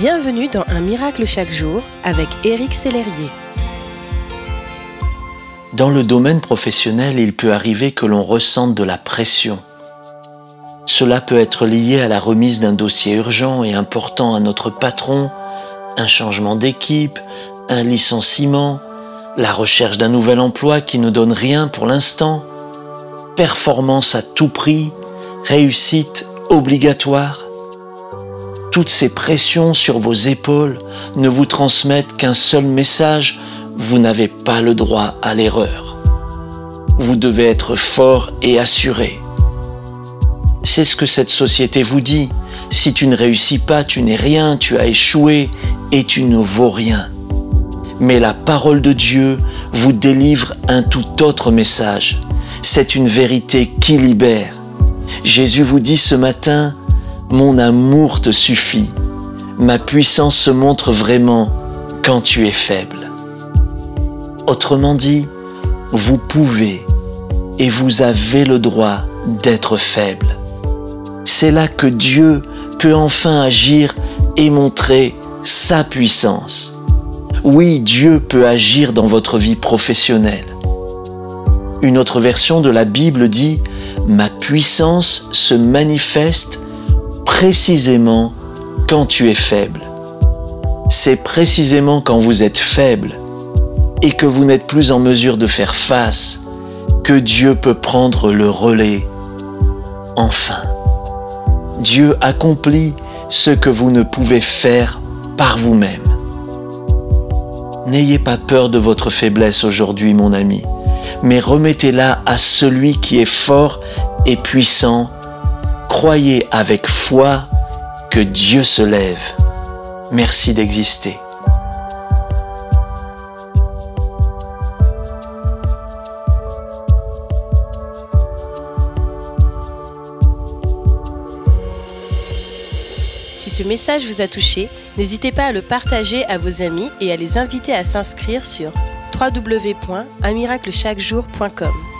Bienvenue dans Un miracle chaque jour avec Éric Sellerier. Dans le domaine professionnel, il peut arriver que l'on ressente de la pression. Cela peut être lié à la remise d'un dossier urgent et important à notre patron, un changement d'équipe, un licenciement, la recherche d'un nouvel emploi qui ne donne rien pour l'instant, performance à tout prix, réussite obligatoire. Toutes ces pressions sur vos épaules ne vous transmettent qu'un seul message, vous n'avez pas le droit à l'erreur. Vous devez être fort et assuré. C'est ce que cette société vous dit. Si tu ne réussis pas, tu n'es rien, tu as échoué et tu ne vaux rien. Mais la parole de Dieu vous délivre un tout autre message. C'est une vérité qui libère. Jésus vous dit ce matin, mon amour te suffit. Ma puissance se montre vraiment quand tu es faible. Autrement dit, vous pouvez et vous avez le droit d'être faible. C'est là que Dieu peut enfin agir et montrer sa puissance. Oui, Dieu peut agir dans votre vie professionnelle. Une autre version de la Bible dit, Ma puissance se manifeste précisément quand tu es faible. C'est précisément quand vous êtes faible et que vous n'êtes plus en mesure de faire face que Dieu peut prendre le relais. Enfin, Dieu accomplit ce que vous ne pouvez faire par vous-même. N'ayez pas peur de votre faiblesse aujourd'hui, mon ami, mais remettez-la à celui qui est fort et puissant Croyez avec foi que Dieu se lève. Merci d'exister. Si ce message vous a touché, n'hésitez pas à le partager à vos amis et à les inviter à s'inscrire sur www.unmiraclechaquejour.com.